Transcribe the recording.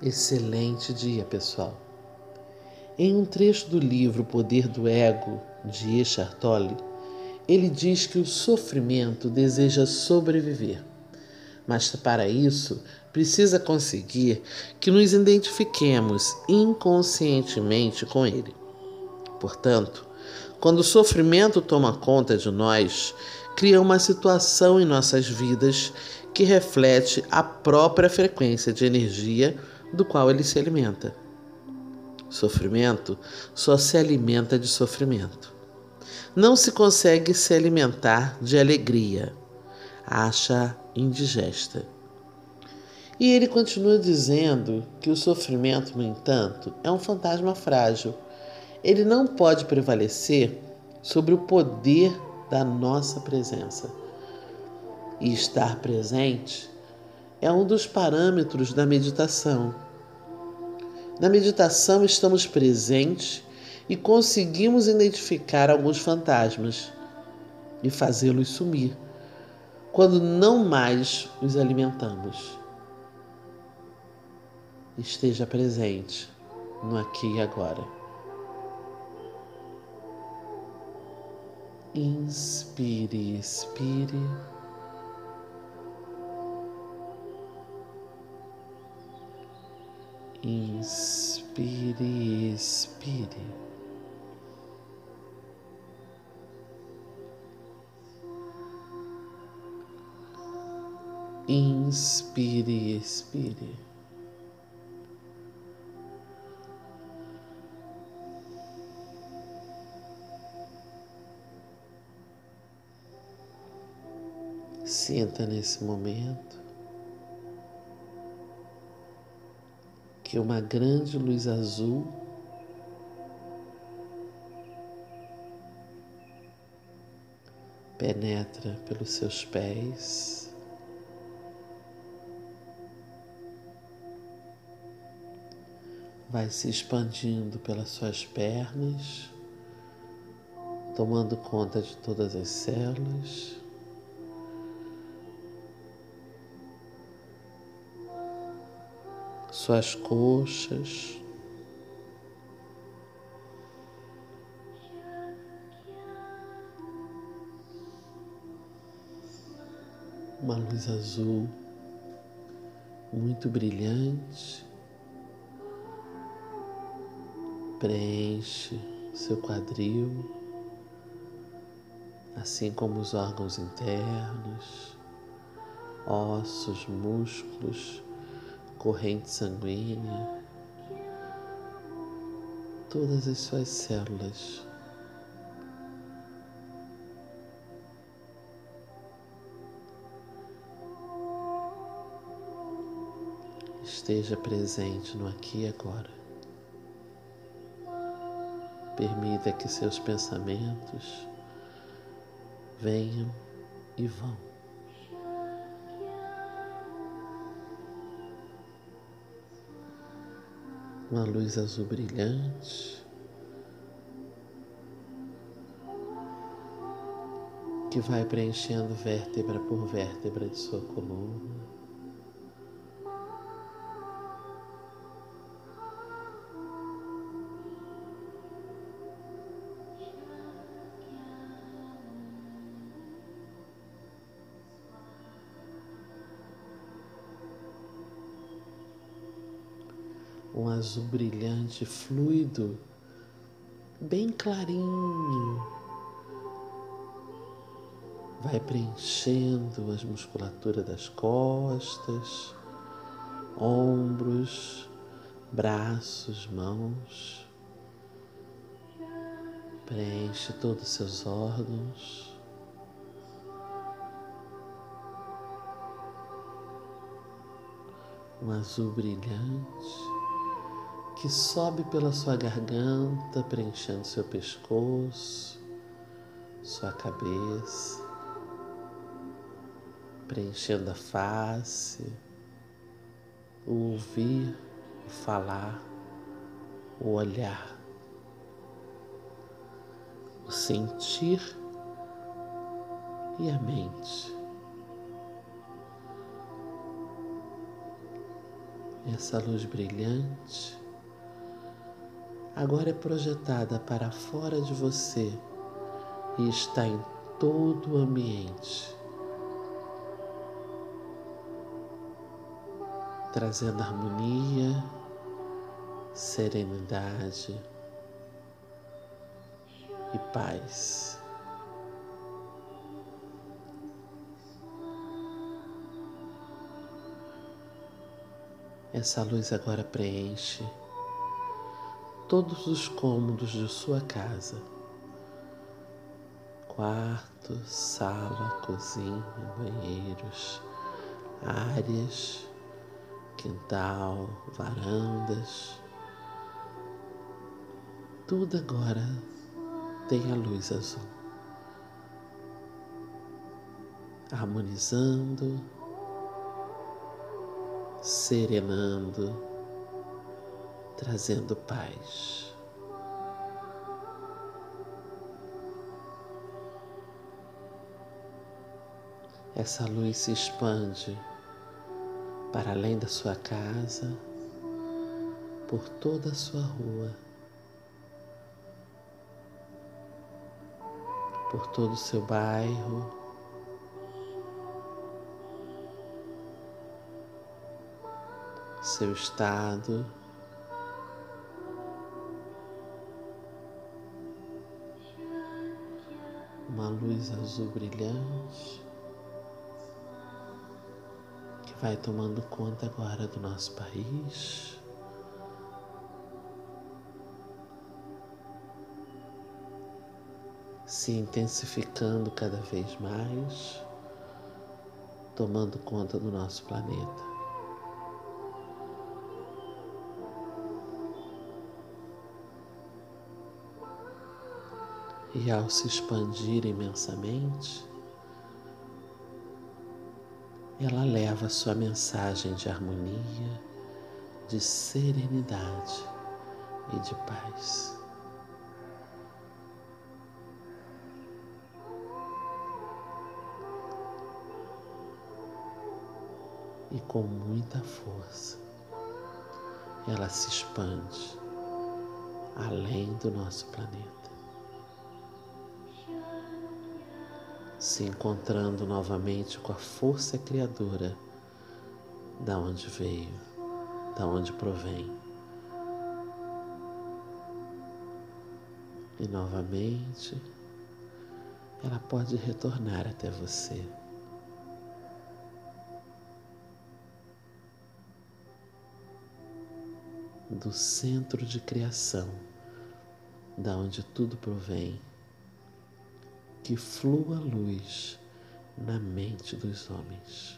Excelente dia, pessoal. Em um trecho do livro Poder do Ego, de Eckhart Tolle, ele diz que o sofrimento deseja sobreviver, mas para isso precisa conseguir que nos identifiquemos inconscientemente com ele. Portanto, quando o sofrimento toma conta de nós, cria uma situação em nossas vidas que reflete a própria frequência de energia do qual ele se alimenta. Sofrimento só se alimenta de sofrimento. Não se consegue se alimentar de alegria. Acha indigesta. E ele continua dizendo que o sofrimento, no entanto, é um fantasma frágil. Ele não pode prevalecer sobre o poder da nossa presença. E estar presente é um dos parâmetros da meditação. Na meditação, estamos presentes e conseguimos identificar alguns fantasmas e fazê-los sumir quando não mais os alimentamos. Esteja presente no aqui e agora. Inspire, expire. Inspire, expire. Inspire, expire. Sinta nesse momento que uma grande luz azul penetra pelos seus pés. Vai se expandindo pelas suas pernas, tomando conta de todas as células. Suas coxas. Uma luz azul muito brilhante preenche seu quadril, assim como os órgãos internos, ossos, músculos corrente sanguínea, todas as suas células. Esteja presente no aqui e agora. Permita que seus pensamentos venham e vão. Uma luz azul brilhante que vai preenchendo vértebra por vértebra de sua coluna. Azul brilhante, fluido, bem clarinho. Vai preenchendo as musculaturas das costas, ombros, braços, mãos. Preenche todos os seus órgãos. Um azul brilhante que sobe pela sua garganta, preenchendo seu pescoço, sua cabeça, preenchendo a face, o ouvir, o falar, o olhar, o sentir e a mente. Essa luz brilhante agora é projetada para fora de você e está em todo o ambiente, trazendo harmonia, serenidade e paz. Essa luz agora preenche todos os cômodos de sua casa. Quarto, sala, cozinha, banheiros, áreas, quintal, varandas. Tudo agora tem a luz azul, harmonizando, serenando trazendo paz. Essa luz se expande para além da sua casa, por toda a sua rua, por todo o seu bairro. Seu estado. Luz azul brilhante que vai tomando conta agora do nosso país. Se intensificando cada vez mais, tomando conta do nosso planeta. E ao se expandir imensamente, ela leva sua mensagem de harmonia, de serenidade e de paz. E com muita força, ela se expande além do nosso planeta. Se encontrando novamente com a força criadora da onde veio, da onde provém. E novamente ela pode retornar até você. Do centro de criação, da onde tudo provém que flua luz na mente dos homens.